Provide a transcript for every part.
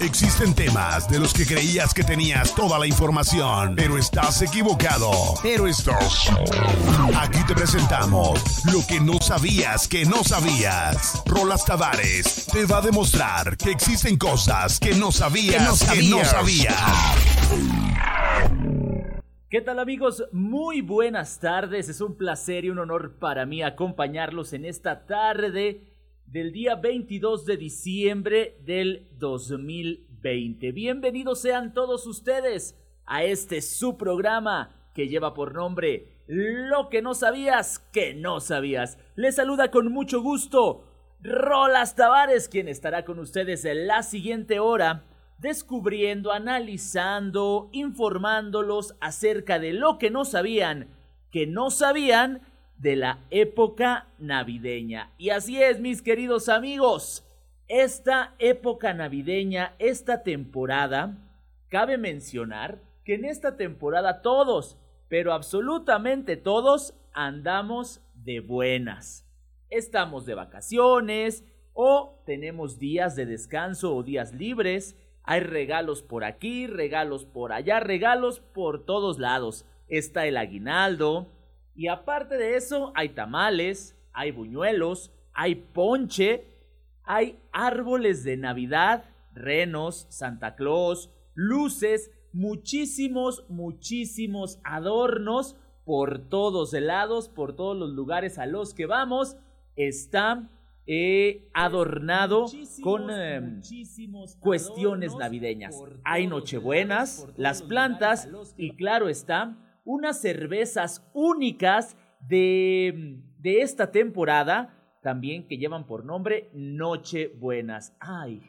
Existen temas de los que creías que tenías toda la información, pero estás equivocado. Pero estás. Aquí te presentamos lo que no sabías que no sabías. Rolas Tavares te va a demostrar que existen cosas que no sabías que no sabías. ¿Qué tal amigos? Muy buenas tardes. Es un placer y un honor para mí acompañarlos en esta tarde del día 22 de diciembre del 2020. Bienvenidos sean todos ustedes a este su programa que lleva por nombre Lo que no sabías que no sabías. Les saluda con mucho gusto Rolas Tavares, quien estará con ustedes en la siguiente hora descubriendo, analizando, informándolos acerca de lo que no sabían, que no sabían de la época navideña. Y así es, mis queridos amigos, esta época navideña, esta temporada, cabe mencionar que en esta temporada todos, pero absolutamente todos, andamos de buenas. Estamos de vacaciones o tenemos días de descanso o días libres. Hay regalos por aquí, regalos por allá, regalos por todos lados. Está el aguinaldo, y aparte de eso, hay tamales, hay buñuelos, hay ponche, hay árboles de Navidad, renos, Santa Claus, luces, muchísimos, muchísimos adornos por todos lados, por todos los lugares a los que vamos. Está eh, adornado con em, cuestiones navideñas. Hay nochebuenas, las plantas y claro está, unas cervezas únicas de, de esta temporada, también que llevan por nombre Noche Buenas. Ay,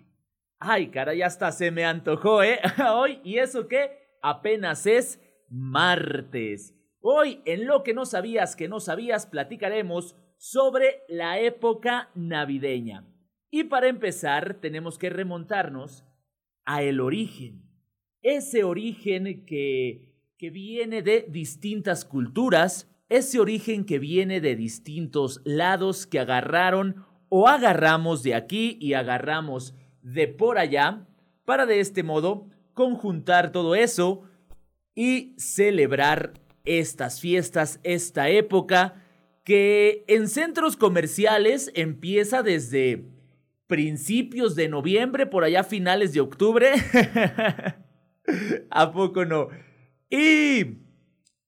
ay, cara, ya hasta se me antojó, ¿eh? Hoy, ¿y eso qué? Apenas es martes. Hoy, en lo que no sabías que no sabías, platicaremos sobre la época navideña. Y para empezar, tenemos que remontarnos a el origen. Ese origen que que viene de distintas culturas, ese origen que viene de distintos lados que agarraron o agarramos de aquí y agarramos de por allá, para de este modo conjuntar todo eso y celebrar estas fiestas, esta época que en centros comerciales empieza desde principios de noviembre, por allá finales de octubre. ¿A poco no? Y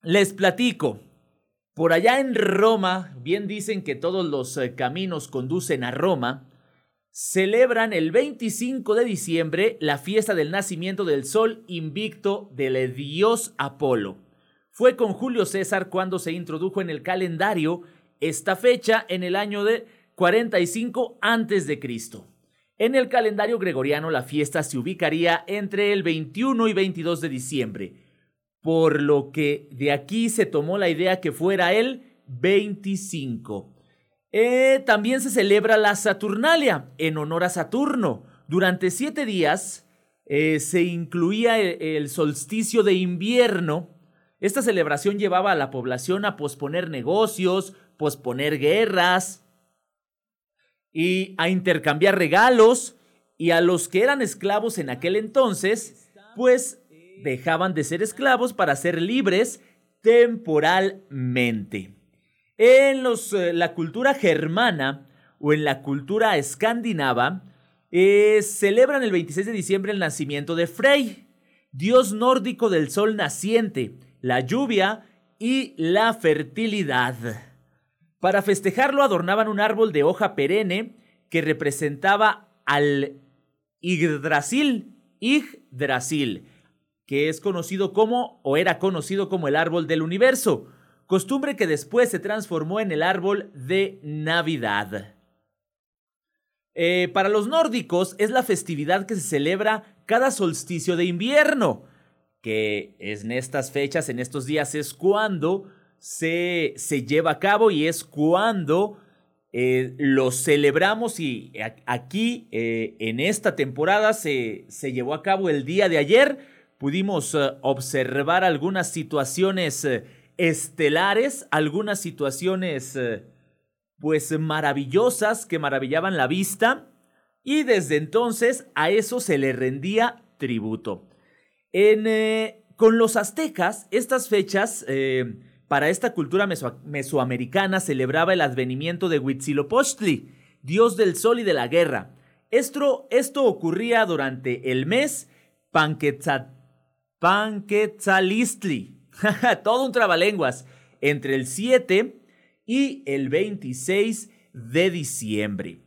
les platico. Por allá en Roma, bien dicen que todos los eh, caminos conducen a Roma, celebran el 25 de diciembre la fiesta del nacimiento del sol invicto del dios Apolo. Fue con Julio César cuando se introdujo en el calendario esta fecha en el año de 45 a.C. En el calendario gregoriano la fiesta se ubicaría entre el 21 y 22 de diciembre por lo que de aquí se tomó la idea que fuera el 25. Eh, también se celebra la Saturnalia en honor a Saturno. Durante siete días eh, se incluía el, solsticio de invierno. Esta celebración llevaba a la población a posponer negocios, posponer guerras y a intercambiar regalos. Y a los que eran esclavos en aquel entonces, pues dejaban de ser esclavos para ser libres temporalmente. En los, eh, la cultura germana o en la cultura escandinava, eh, celebran el 26 de diciembre el nacimiento de Frey, dios nórdico del sol naciente, la lluvia y la fertilidad. Para festejarlo adornaban un árbol de hoja perenne que representaba al Yggdrasil, Yggdrasil, que es conocido como o era conocido como el árbol del universo, costumbre que después se transformó en el árbol de Navidad. Eh, para los nórdicos es la festividad que se celebra cada solsticio de invierno, que en estas fechas, en estos días, es cuando se, se lleva a cabo y es cuando eh, lo celebramos y aquí eh, en esta temporada se, se llevó a cabo el día de ayer pudimos eh, observar algunas situaciones eh, estelares, algunas situaciones eh, pues maravillosas que maravillaban la vista. y desde entonces a eso se le rendía tributo. Eh, con los aztecas, estas fechas para esta cultura mesoamericana celebraba el advenimiento de Huitzilopochtli, dios del sol y de la guerra. Esto, ocurría durante el mes Panquetzalistli, todo un trabalenguas, entre el 7 y el 26 de diciembre.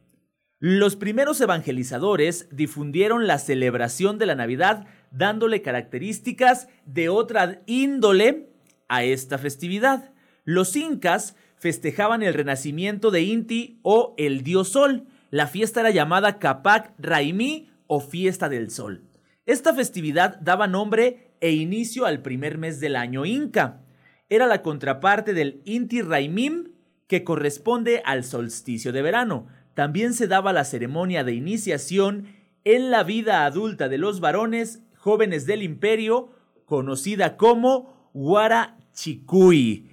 Los primeros evangelizadores difundieron la celebración de la Navidad dándole características de otra índole a esta festividad. Los incas festejaban el renacimiento de Inti o el dios Sol. La fiesta era llamada Capac Raimí o Fiesta del Sol. Esta festividad daba nombre e inicio al primer mes del año inca. Era la contraparte del Inti Raimim, que corresponde al solsticio de verano también se daba la ceremonia de iniciación en la vida adulta de los varones jóvenes del imperio, conocida como Huarachicuy.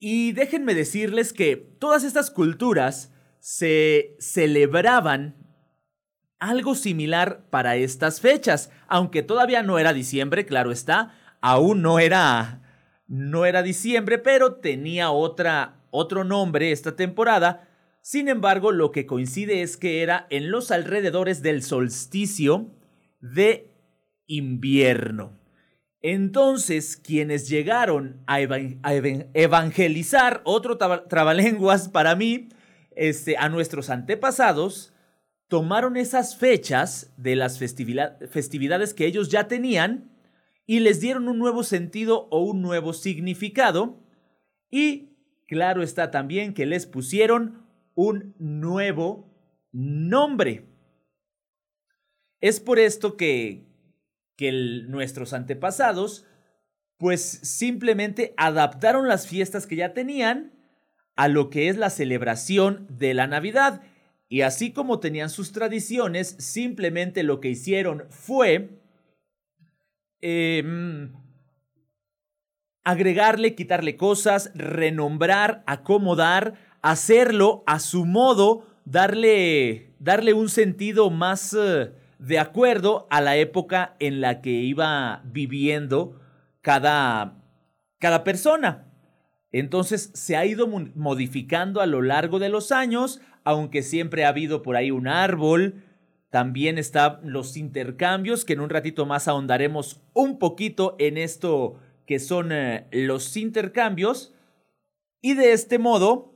Y déjenme decirles que todas estas culturas se celebraban algo similar para estas fechas, aunque todavía no era diciembre, claro está, aún no era no era diciembre, pero tenía otra otro nombre esta temporada sin embargo, lo que coincide es que era en los alrededores del solsticio de invierno. Entonces, quienes llegaron a, evangelizar, otro trabalenguas para mí, este, a nuestros antepasados, tomaron esas fechas de las festividades que ellos ya tenían y les dieron un nuevo sentido o un nuevo significado. Y claro está también que les pusieron un nuevo nombre. Es por esto que, nuestros antepasados pues simplemente adaptaron las fiestas que ya tenían a lo que es la celebración de la Navidad. Y así como tenían sus tradiciones, simplemente lo que hicieron fue em, agregarle, quitarle cosas, renombrar, acomodar, hacerlo a su modo, darle, darle un sentido más eh, de acuerdo a la época en la que iba viviendo cada, cada persona. Entonces se ha ido modificando a lo largo de los años, aunque siempre ha habido por ahí un árbol. También están los intercambios, que en un ratito más ahondaremos un poquito en esto que son eh, los intercambios. Y de este modo,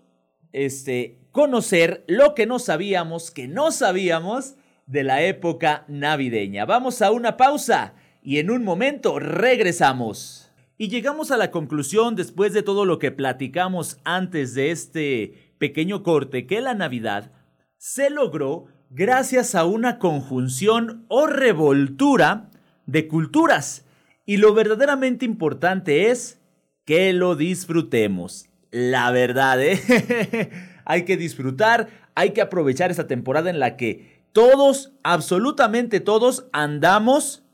este, conocer lo que no sabíamos, que no sabíamos de la época navideña. Vamos a una pausa y en un momento regresamos. Y llegamos a la conclusión después de todo lo que platicamos antes de este pequeño corte que la Navidad se logró gracias a una conjunción o revoltura de culturas. Y lo verdaderamente importante es que lo disfrutemos la verdad, ¿eh? hay que disfrutar, hay que aprovechar esta temporada en la que todos, absolutamente todos, andamos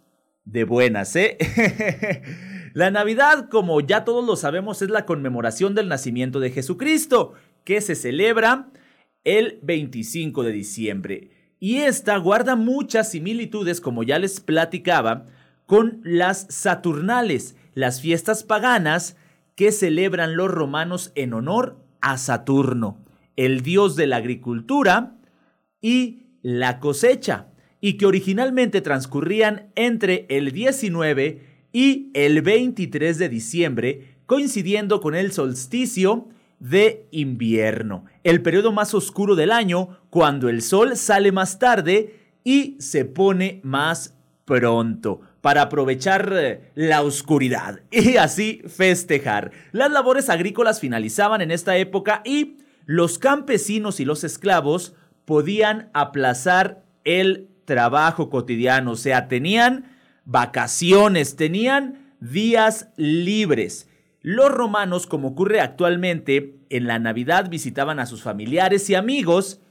de buenas, ¿eh? la Navidad, como ya todos lo sabemos, es la conmemoración del nacimiento de Jesucristo, que se celebra el 25 de diciembre. Y esta guarda muchas similitudes, como ya les platicaba, con las Saturnales, las fiestas paganas que celebran los romanos en honor a Saturno, el dios de la agricultura y la cosecha, y que originalmente transcurrían entre el 19 y el 23 de diciembre, coincidiendo con el solsticio de invierno, el periodo más oscuro del año, cuando el sol sale más tarde y se pone más pronto para aprovechar eh, la oscuridad y así festejar. Las labores agrícolas finalizaban en esta época y los campesinos y los esclavos podían aplazar el trabajo cotidiano, o sea, tenían vacaciones, tenían días libres. Los romanos, como ocurre actualmente, en la Navidad visitaban a sus familiares y amigos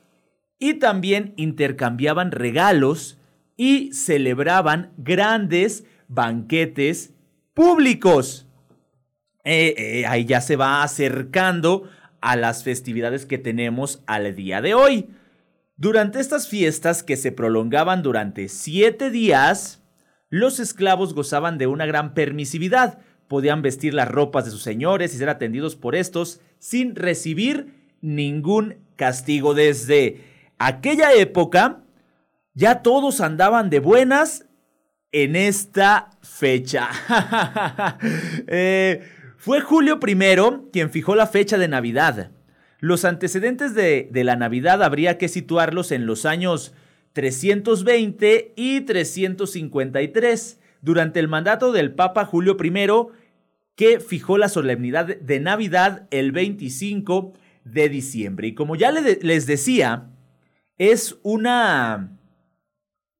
y también intercambiaban regalos y celebraban grandes banquetes públicos. Eh, eh, ahí ya se va acercando a las festividades que tenemos al día de hoy. Durante estas fiestas que se prolongaban durante siete días, los esclavos gozaban de una gran permisividad. Podían vestir las ropas de sus señores y ser atendidos por estos sin recibir ningún castigo. Desde aquella época, ya todos andaban de buenas en esta fecha. Eh, fue Julio I quien fijó la fecha de Navidad. Los antecedentes de, de, la Navidad habría que situarlos en los años 320 y 353, durante el mandato del Papa Julio I, que fijó la solemnidad de Navidad el 25 de diciembre. Y como ya les decía, es una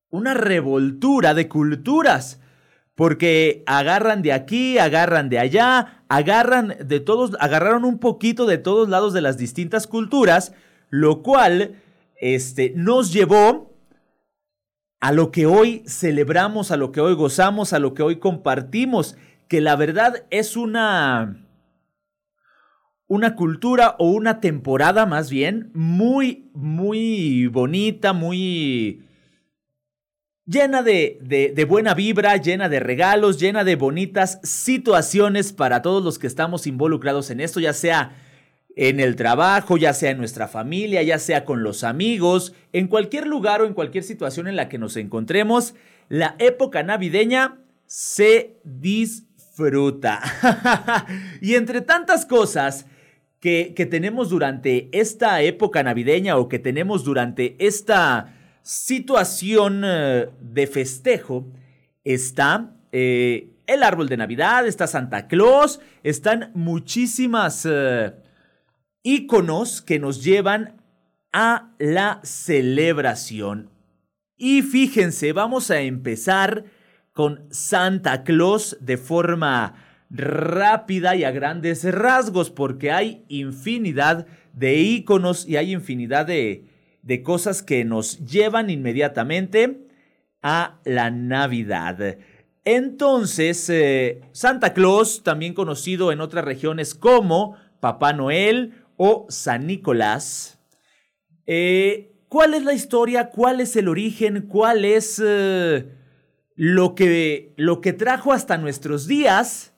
una revoltura de culturas, porque agarran de aquí, agarran de allá, agarran de todos, agarraron un poquito de todos lados de las distintas culturas, lo cual este, nos llevó a lo que hoy celebramos, a lo que hoy gozamos, a lo que hoy compartimos, que la verdad es una una cultura o una temporada más bien muy muy bonita, muy llena de, de, buena vibra, llena de regalos, llena de bonitas situaciones para todos los que estamos involucrados en esto, ya sea en el trabajo, ya sea en nuestra familia, ya sea con los amigos, en cualquier lugar o en cualquier situación en la que nos encontremos, la época navideña se disfruta. y entre tantas cosas que, que tenemos durante esta época navideña o que tenemos durante esta situación eh, de festejo está eh, el árbol de Navidad, está Santa Claus, están muchísimas eh, iconos que nos llevan a la celebración. Y fíjense, vamos a empezar con Santa Claus de forma rápida y a grandes rasgos, porque hay infinidad de iconos y hay infinidad de, de cosas que nos llevan inmediatamente a la Navidad. Entonces, eh, Santa Claus, también conocido en otras regiones como Papá Noel o San Nicolás, eh, ¿cuál es la historia? ¿Cuál es el origen? ¿Cuál es eh, lo, que, lo que trajo hasta nuestros días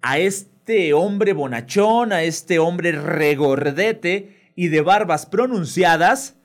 a este hombre bonachón, a este hombre regordete y de barbas pronunciadas?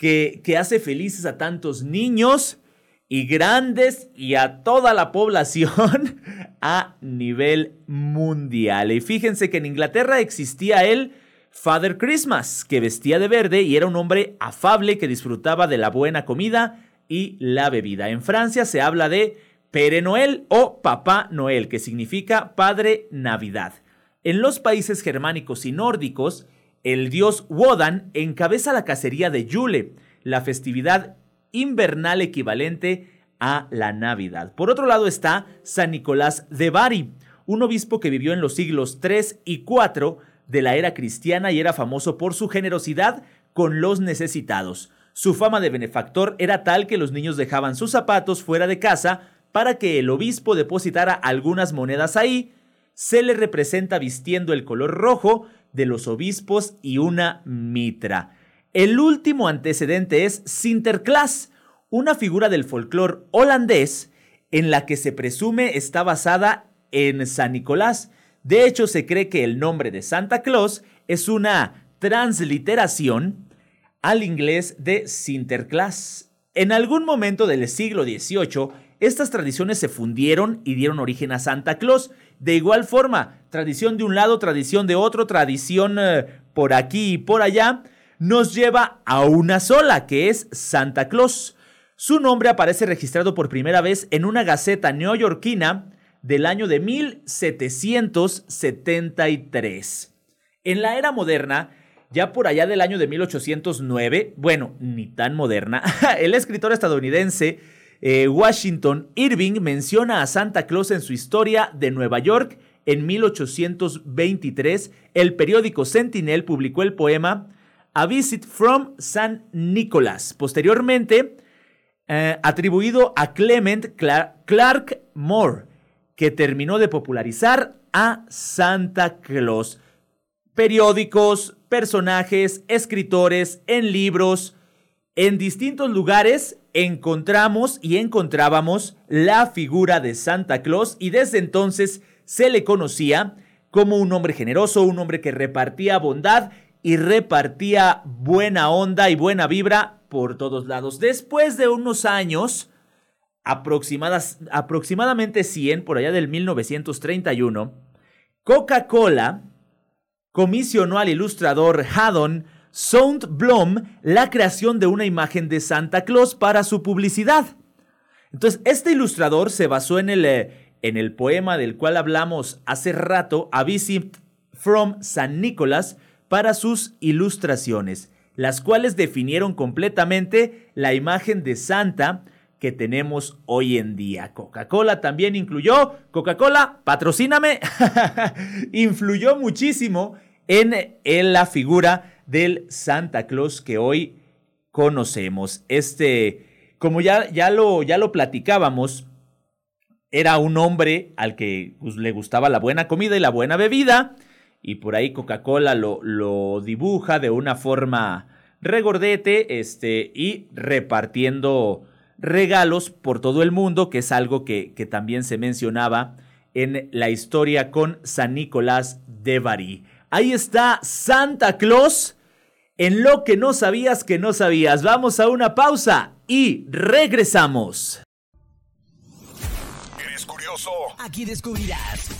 que, hace felices a tantos niños y grandes y a toda la población a nivel mundial. Y fíjense que en Inglaterra existía el Father Christmas, que vestía de verde y era un hombre afable que disfrutaba de la buena comida y la bebida. En Francia se habla de Pere Noel o Papá Noel, que significa Padre Navidad. En los países germánicos y nórdicos, el dios Wodan encabeza la cacería de Yule, la festividad invernal equivalente a la Navidad. Por otro lado está San Nicolás de Bari, un obispo que vivió en los siglos 3 y 4 de la era cristiana y era famoso por su generosidad con los necesitados. Su fama de benefactor era tal que los niños dejaban sus zapatos fuera de casa para que el obispo depositara algunas monedas ahí. Se le representa vistiendo el color rojo, de los obispos y una mitra. El último antecedente es Sinterklaas, una figura del folclore holandés en la que se presume está basada en San Nicolás. De hecho, se cree que el nombre de Santa Claus es una transliteración al inglés de Sinterklaas. En algún momento del siglo XVIII, estas tradiciones se fundieron y dieron origen a Santa Claus. De igual forma, tradición de un lado, tradición de otro, tradición eh, por aquí y por allá, nos lleva a una sola, que es Santa Claus. Su nombre aparece registrado por primera vez en una gaceta neoyorquina del año de 1773. En la era moderna, ya por allá del año de 1809, bueno, ni tan moderna, el escritor estadounidense eh, Washington Irving menciona a Santa Claus en su historia de Nueva York en 1823. El periódico Sentinel publicó el poema A Visit from San Nicholas. Posteriormente, eh, atribuido a Clement Clark Moore, que terminó de popularizar a Santa Claus. Periódicos, personajes, escritores en libros, en distintos lugares encontramos y encontrábamos la figura de Santa Claus y desde entonces se le conocía como un hombre generoso, un hombre que repartía bondad y repartía buena onda y buena vibra por todos lados. Después de unos años, aproximadas, aproximadamente 100, por allá del 1931, Coca-Cola comisionó al ilustrador Haddon Soundblom la creación de una imagen de Santa Claus para su publicidad. Entonces, este ilustrador se basó en el, eh, en el poema del cual hablamos hace rato, A Visit from San Nicolás, para sus ilustraciones, las cuales definieron completamente la imagen de Santa que tenemos hoy en día. Coca-Cola también incluyó, Coca-Cola, patrocíname, influyó muchísimo en, la figura del Santa Claus que hoy conocemos. Este, como ya, ya, lo, ya lo platicábamos, era un hombre al que pues, le gustaba la buena comida y la buena bebida, y por ahí Coca-Cola lo, lo, dibuja de una forma regordete, este, y repartiendo regalos por todo el mundo, que es algo que, que también se mencionaba en la historia con San Nicolás de Bari. Ahí está Santa Claus en lo que no sabías que no sabías. Vamos a una pausa y regresamos. Aquí descubrirás.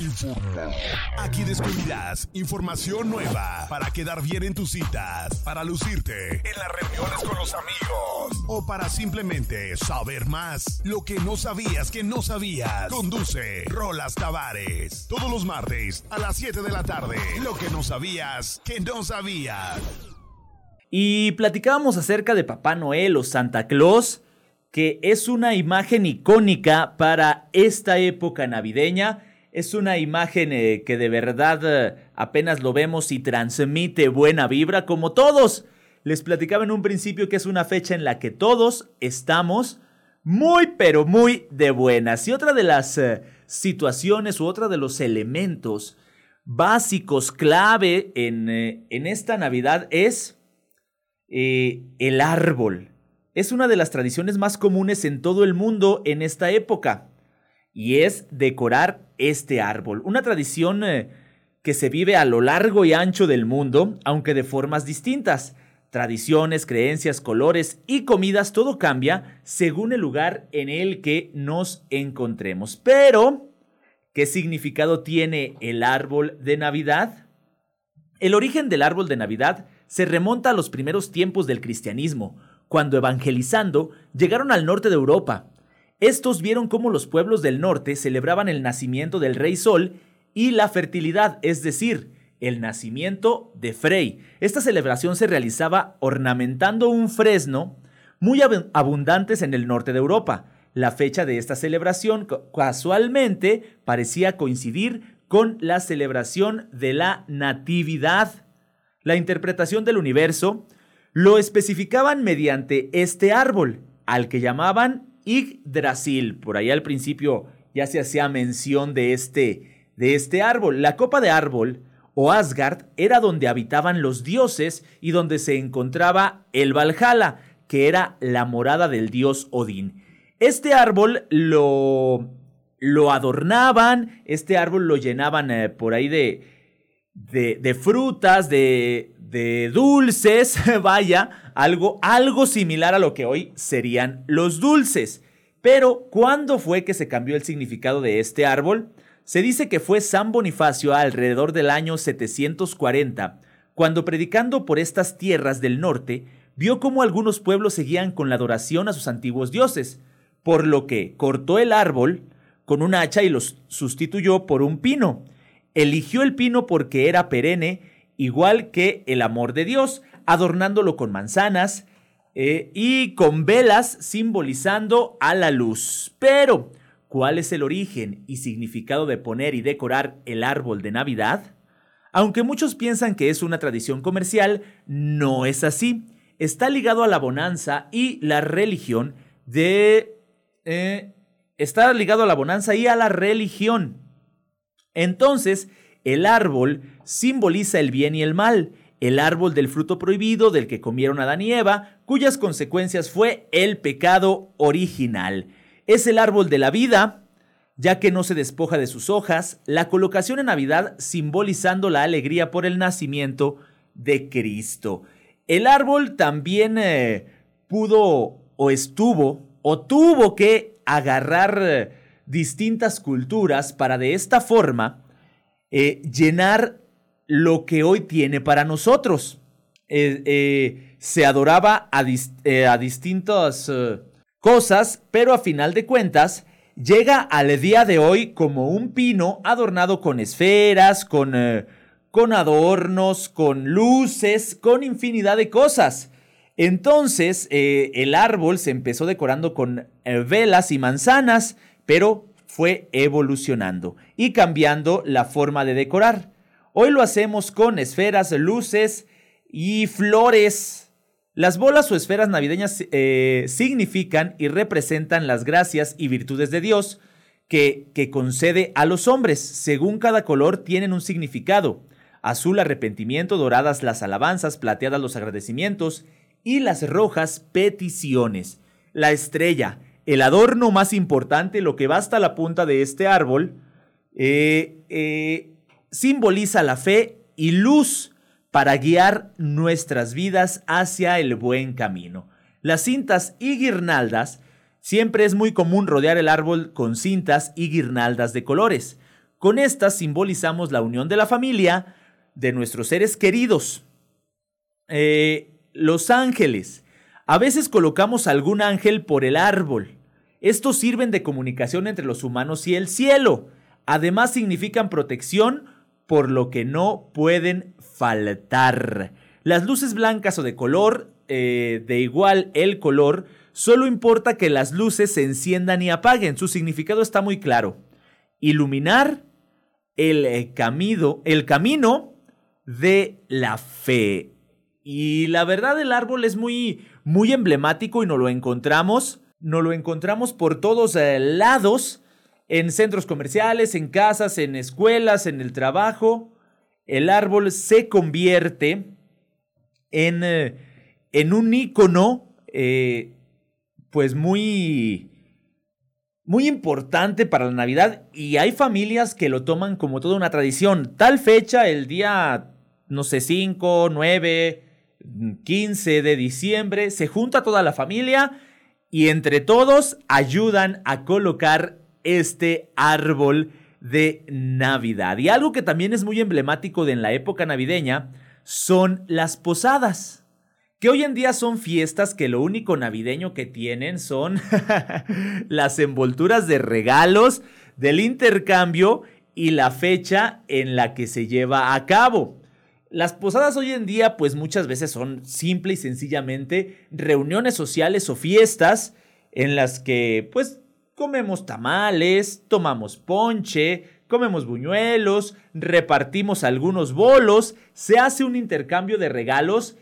Aquí descubrirás información nueva para quedar bien en tus citas, para lucirte en las reuniones con los amigos o para simplemente saber más. Lo que no sabías que no sabías. Conduce Rolas Tavares. Todos los martes a las 7 de la tarde. Lo que no sabías que no sabías. Y platicábamos acerca de Papá Noel o Santa Claus que es una imagen icónica para esta época navideña. Es una imagen eh, que de verdad eh, apenas lo vemos y transmite buena vibra como todos. Les platicaba en un principio que es una fecha en la que todos estamos muy pero muy de buenas. Y otra de las eh, situaciones u otra de los elementos básicos clave en, en esta Navidad es el árbol es una de las tradiciones más comunes en todo el mundo en esta época, y es decorar este árbol. Una tradición eh, que se vive a lo largo y ancho del mundo, aunque de formas distintas. Tradiciones, creencias, colores y comidas, todo cambia según el lugar en el que nos encontremos. Pero, ¿qué significado tiene el árbol de Navidad? El origen del árbol de Navidad se remonta a los primeros tiempos del cristianismo, cuando evangelizando llegaron al norte de Europa. Estos vieron cómo los pueblos del norte celebraban el nacimiento del rey Sol y la fertilidad, es decir, el nacimiento de Frey. Esta celebración se realizaba ornamentando un fresno muy abundantes en el norte de Europa. La fecha de esta celebración casualmente parecía coincidir con la celebración de la Natividad. La interpretación del universo lo especificaban mediante este árbol, al que llamaban Yggdrasil. Por ahí al principio ya se hacía mención de este, de este árbol. La copa de árbol o Asgard era donde habitaban los dioses y donde se encontraba el Valhalla, que era la morada del dios Odín. Este árbol lo, lo adornaban, este árbol lo llenaban eh, por ahí de, de, frutas, de, de dulces, vaya, algo, algo similar a lo que hoy serían los dulces. Pero, ¿cuándo fue que se cambió el significado de este árbol? Se dice que fue San Bonifacio alrededor del año 740, cuando predicando por estas tierras del norte, vio cómo algunos pueblos seguían con la adoración a sus antiguos dioses, por lo que cortó el árbol con un hacha y los sustituyó por un pino. Eligió el pino porque era perenne igual que el amor de Dios, adornándolo con manzanas eh, y con velas simbolizando a la luz. Pero, ¿cuál es el origen y significado de poner y decorar el árbol de Navidad? Aunque muchos piensan que es una tradición comercial, no es así. Está ligado a la bonanza y la religión de... Eh, está ligado a la bonanza y a la religión. Entonces, el árbol simboliza el bien y el mal, el árbol del fruto prohibido del que comieron Adán y Eva, cuyas consecuencias fue el pecado original. Es el árbol de la vida, ya que no se despoja de sus hojas, la colocación en Navidad simbolizando la alegría por el nacimiento de Cristo. El árbol también eh, pudo o estuvo o tuvo que agarrar eh, distintas culturas para de esta forma eh, llenar lo que hoy tiene para nosotros. se adoraba a, a distintas cosas, pero a final de cuentas llega al día de hoy como un pino adornado con esferas, con, eh, con adornos, con luces, con infinidad de cosas. Entonces eh, el árbol se empezó decorando con eh, velas y manzanas, pero fue evolucionando y cambiando la forma de decorar. Hoy lo hacemos con esferas, luces y flores las bolas o esferas navideñas eh, significan y representan las gracias y virtudes de Dios que, que concede a los hombres. Según cada color tienen un significado. Azul arrepentimiento, doradas las alabanzas, plateadas los agradecimientos y las rojas peticiones. La estrella, el adorno más importante, lo que va hasta la punta de este árbol, eh, eh, simboliza la fe y luz para guiar nuestras vidas hacia el buen camino. Las cintas y guirnaldas, siempre es muy común rodear el árbol con cintas y guirnaldas de colores. Con estas simbolizamos la unión de la familia, de nuestros seres queridos. Eh, los ángeles. A veces colocamos algún ángel por el árbol. Estos sirven de comunicación entre los humanos y el cielo. Además significan protección por lo que no pueden faltar. Las luces blancas o de color, eh, de igual el color, solo importa que las luces se enciendan y apaguen. Su significado está muy claro. Iluminar el eh, camino, el camino de la fe. Y la verdad el árbol es muy, muy emblemático y no lo encontramos, no lo encontramos por todos eh, lados en centros comerciales, en casas, en escuelas, en el trabajo, el árbol se convierte en, eh, en un icono, eh, pues muy, muy importante para la Navidad y hay familias que lo toman como toda una tradición. Tal fecha, el día, no sé, 5, 9, 15 de diciembre, se junta toda la familia y entre todos ayudan a colocar este árbol de Navidad. Y algo que también es muy emblemático de en la época navideña son las posadas, que hoy en día son fiestas que lo único navideño que tienen son las envolturas de regalos, del intercambio y la fecha en la que se lleva a cabo. Las posadas hoy en día pues muchas veces son simple y sencillamente reuniones sociales o fiestas en las que pues comemos tamales, tomamos ponche, comemos buñuelos, repartimos algunos bolos, se hace un intercambio de regalos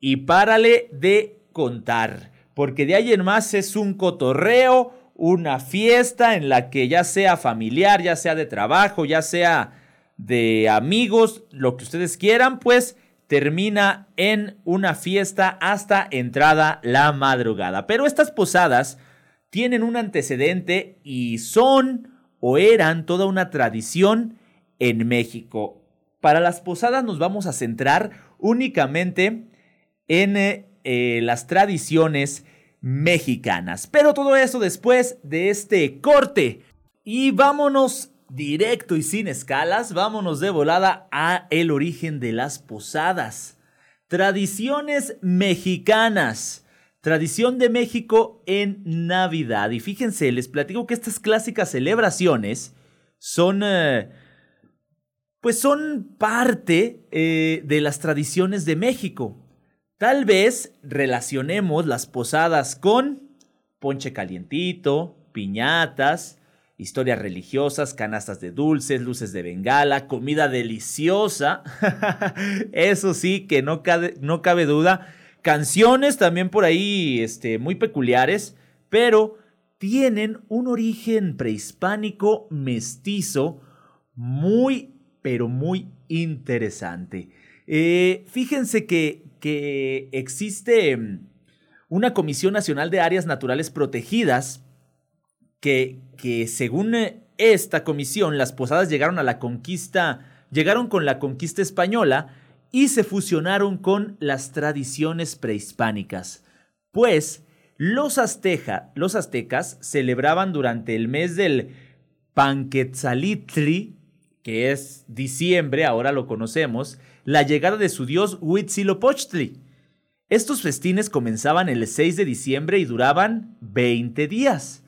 y párale de contar, porque de ahí en más es un cotorreo, una fiesta en la que ya sea familiar, ya sea de trabajo, ya sea de amigos, lo que ustedes quieran, pues termina en una fiesta hasta entrada la madrugada. Pero estas posadas tienen un antecedente y son o eran toda una tradición en México. Para las posadas nos vamos a centrar únicamente en eh, las tradiciones mexicanas. Pero todo eso después de este corte. Y vámonos directo y sin escalas, vámonos de volada a el origen de las posadas. Tradiciones mexicanas. Tradición de México en Navidad. Y fíjense, les platico que estas clásicas celebraciones son... Eh, pues son parte eh, de las tradiciones de México. Tal vez relacionemos las posadas con ponche calientito, piñatas, historias religiosas, canastas de dulces, luces de bengala, comida deliciosa. Eso sí, que no cabe, no cabe duda Canciones también por ahí este, muy peculiares, pero tienen un origen prehispánico mestizo muy, pero muy interesante. Eh, fíjense que, que existe mm, una Comisión Nacional de Áreas Naturales Protegidas que, que según eh, esta comisión las posadas llegaron a la conquista, llegaron con la conquista española y se fusionaron con las tradiciones prehispánicas. Pues los, los aztecas celebraban durante el mes del Panquetzalitli, que es diciembre, ahora lo conocemos, la llegada de su dios Huitzilopochtli. Estos festines comenzaban el 6 de diciembre y duraban 20 días.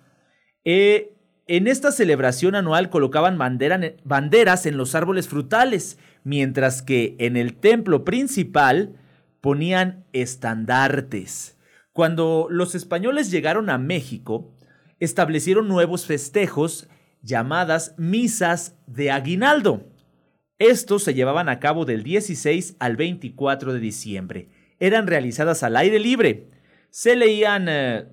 Eh, en esta celebración anual colocaban banderas en los árboles frutales, mientras que en el templo principal ponían estandartes. Cuando los españoles llegaron a México, establecieron nuevos festejos llamadas misas de aguinaldo. Estos se llevaban a cabo del 16 al 24 de diciembre. Eran realizadas al aire libre. Se leían eh,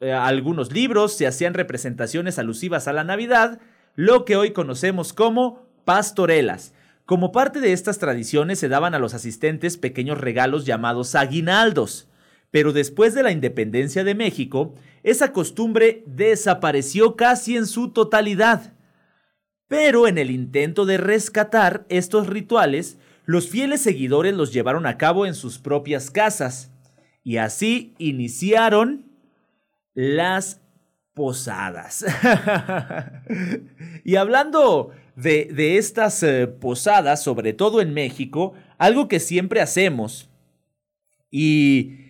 eh, algunos libros, se hacían representaciones alusivas a la Navidad, lo que hoy conocemos como pastorelas. Como parte de estas tradiciones se daban a los asistentes pequeños regalos llamados aguinaldos. Pero después de la independencia de México, esa costumbre desapareció casi en su totalidad. Pero en el intento de rescatar estos rituales, los fieles seguidores los llevaron a cabo en sus propias casas. Y así iniciaron las posadas. y hablando de, estas eh, posadas, sobre todo en México, algo que siempre hacemos y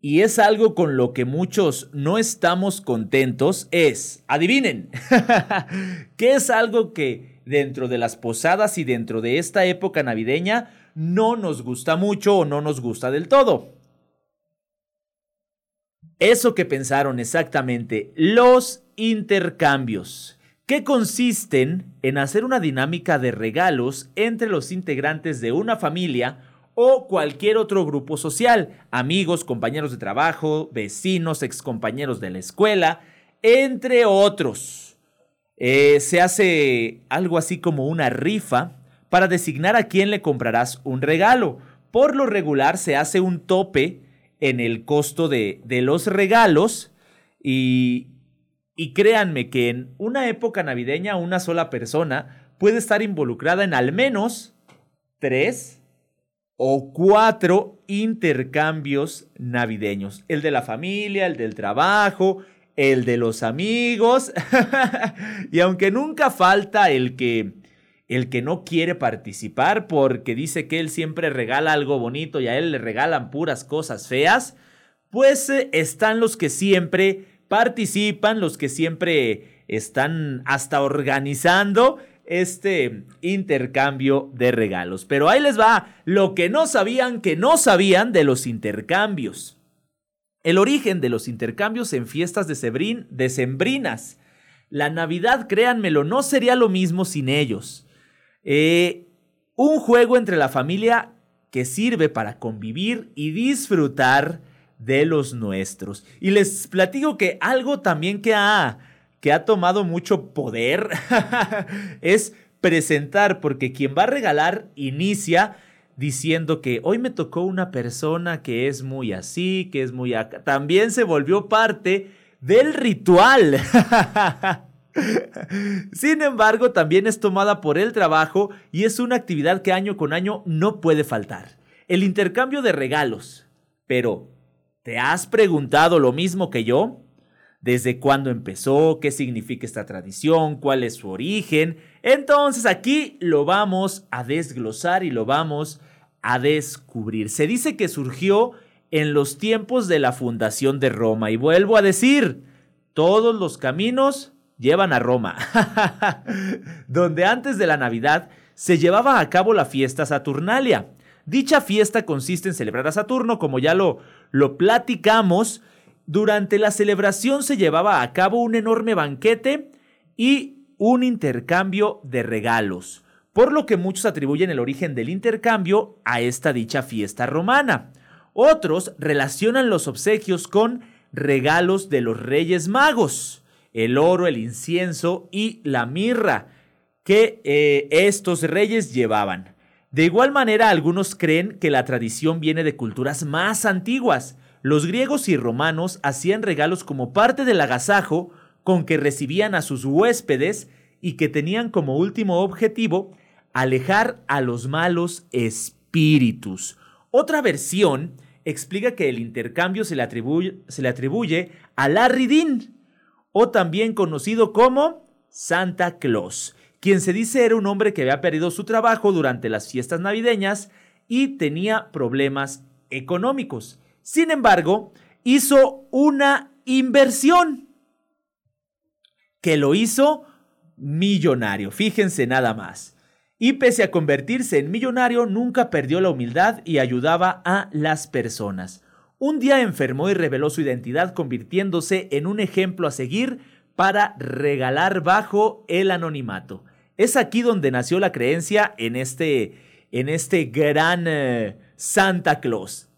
y es algo con lo que muchos no estamos contentos, es, adivinen, ¿qué es algo que dentro de las posadas y dentro de esta época navideña no nos gusta mucho o no nos gusta del todo? Eso que pensaron exactamente, los intercambios, que consisten en hacer una dinámica de regalos entre los integrantes de una familia o cualquier otro grupo social, amigos, compañeros de trabajo, vecinos, excompañeros de la escuela, entre otros. Eh, se hace algo así como una rifa para designar a quién le comprarás un regalo. Por lo regular se hace un tope en el costo de, de los regalos y, y créanme que en una época navideña una sola persona puede estar involucrada en al menos tres o cuatro intercambios navideños. El de la familia, el del trabajo, el de los amigos. y aunque nunca falta el que el que no quiere participar porque dice que él siempre regala algo bonito y a él le regalan puras cosas feas, pues eh, están los que siempre participan, los que siempre están hasta organizando este intercambio de regalos. Pero ahí les va lo que no sabían que no sabían de los intercambios. El origen de los intercambios en fiestas de decembrinas. La Navidad, créanmelo, no sería lo mismo sin ellos. Eh, un juego entre la familia que sirve para convivir y disfrutar de los nuestros. Y les platico que algo también que ha que ha tomado mucho poder es presentar, porque quien va a regalar inicia diciendo que hoy me tocó una persona que es muy así, que es muy acá. También se volvió parte del ritual. Sin embargo, también es tomada por el trabajo y es una actividad que año con año no puede faltar. El intercambio de regalos. Pero, ¿te has preguntado lo mismo que yo? desde cuándo empezó, qué significa esta tradición, cuál es su origen. Entonces aquí lo vamos a desglosar y lo vamos a descubrir. Se dice que surgió en los tiempos de la fundación de Roma y vuelvo a decir, todos los caminos llevan a Roma, donde antes de la Navidad se llevaba a cabo la fiesta Saturnalia. Dicha fiesta consiste en celebrar a Saturno, como ya lo, lo platicamos, durante la celebración se llevaba a cabo un enorme banquete y un intercambio de regalos, por lo que muchos atribuyen el origen del intercambio a esta dicha fiesta romana. Otros relacionan los obsequios con regalos de los Reyes Magos, el oro, el incienso y la mirra que eh, estos reyes llevaban. De igual manera, algunos creen que la tradición viene de culturas más antiguas. Los griegos y romanos hacían regalos como parte del agasajo con que recibían a sus huéspedes y que tenían como último objetivo alejar a los malos espíritus. Otra versión explica que el intercambio se le atribuye, a Larry Dean, o también conocido como Santa Claus, quien se dice era un hombre que había perdido su trabajo durante las fiestas navideñas y tenía problemas económicos. Sin embargo, hizo una inversión que lo hizo millonario. Fíjense nada más. Y pese a convertirse en millonario, nunca perdió la humildad y ayudaba a las personas. Un día enfermó y reveló su identidad convirtiéndose en un ejemplo a seguir para regalar bajo el anonimato. Es aquí donde nació la creencia en este, en este gran eh, Santa Claus.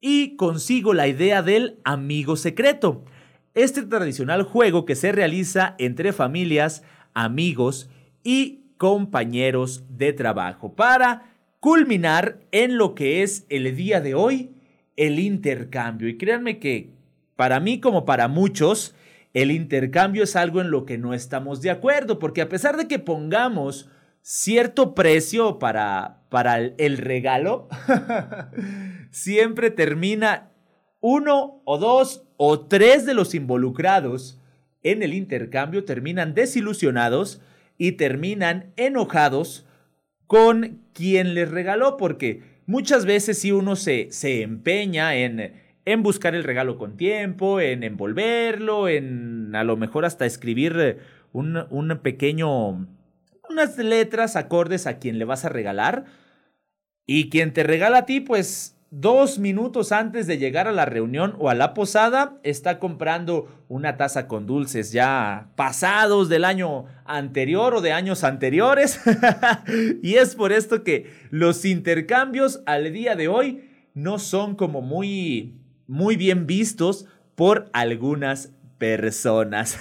Y consigo la idea del amigo secreto. Este tradicional juego que se realiza entre familias, amigos y compañeros de trabajo para culminar en lo que es el día de hoy el intercambio. Y créanme que para mí como para muchos, el intercambio es algo en lo que no estamos de acuerdo, porque a pesar de que pongamos cierto precio para, para el regalo, siempre termina uno o dos o tres de los involucrados en el intercambio terminan desilusionados y terminan enojados con quien les regaló, porque Muchas veces si uno se, se empeña en, en buscar el regalo con tiempo, en envolverlo, en a lo mejor hasta escribir un, un pequeño, unas letras acordes a quien le vas a regalar. Y quien te regala a ti, pues dos minutos antes de llegar a la reunión o a la posada, está comprando una taza con dulces ya pasados del año anterior o de años anteriores. y es por esto que los intercambios al día de hoy no son como muy, muy bien vistos por algunas personas.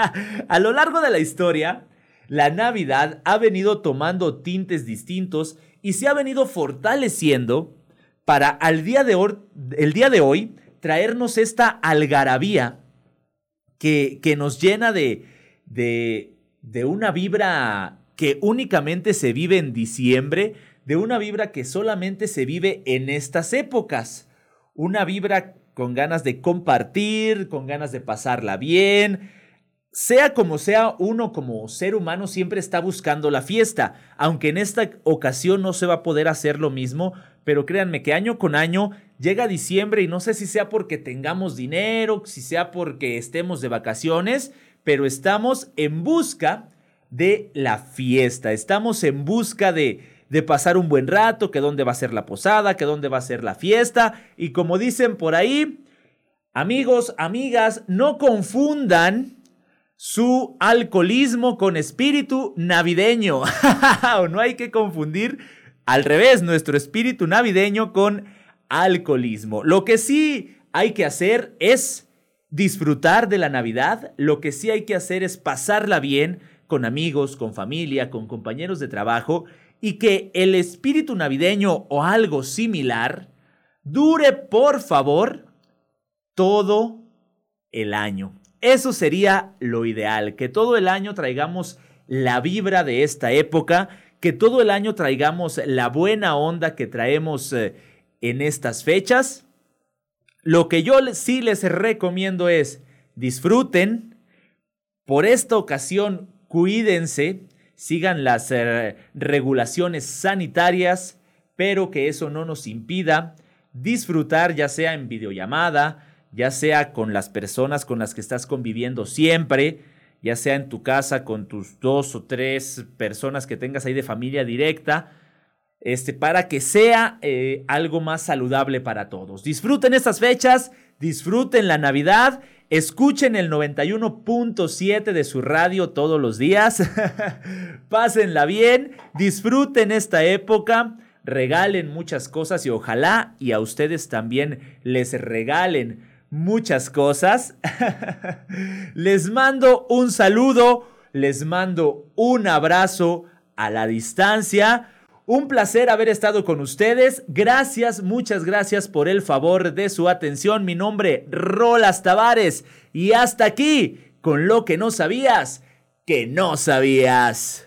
a lo largo de la historia, la Navidad ha venido tomando tintes distintos y se ha venido fortaleciendo para al día de el día de hoy traernos esta algarabía que, que nos llena de, de una vibra que únicamente se vive en diciembre, de una vibra que solamente se vive en estas épocas. Una vibra con ganas de compartir, con ganas de pasarla bien. Sea como sea, uno como ser humano siempre está buscando la fiesta, aunque en esta ocasión no se va a poder hacer lo mismo, pero créanme que año con año llega diciembre y no sé si sea porque tengamos dinero, si sea porque estemos de vacaciones, pero estamos en busca de la fiesta, estamos en busca de, de pasar un buen rato, que dónde va a ser la posada, que dónde va a ser la fiesta, y como dicen por ahí, amigos, amigas, no confundan su alcoholismo con espíritu navideño. no hay que confundir al revés, nuestro espíritu navideño con alcoholismo. Lo que sí hay que hacer es disfrutar de la Navidad, lo que sí hay que hacer es pasarla bien con amigos, con familia, con compañeros de trabajo y que el espíritu navideño o algo similar dure, por favor, todo el año. Eso sería lo ideal, que todo el año traigamos la vibra de esta época que todo el año traigamos la buena onda que traemos eh, en estas fechas. Lo que yo sí les recomiendo es disfruten. Por esta ocasión, cuídense, sigan las eh, regulaciones sanitarias, pero que eso no nos impida disfrutar ya sea en videollamada, ya sea con las personas con las que estás conviviendo siempre, ya sea en tu casa con tus dos o tres personas que tengas ahí de familia directa, este, para que sea eh, algo más saludable para todos. Disfruten estas fechas, disfruten la Navidad, escuchen el 91.7 de su radio todos los días, pásenla bien, disfruten esta época, regalen muchas cosas y ojalá y a ustedes también les regalen muchas cosas. les mando un saludo, les mando un abrazo a la distancia, Un placer haber estado con ustedes. Gracias, muchas gracias por el favor de su atención. Mi nombre, Rolas Tavares. Y hasta aquí, con lo que no sabías, que no sabías.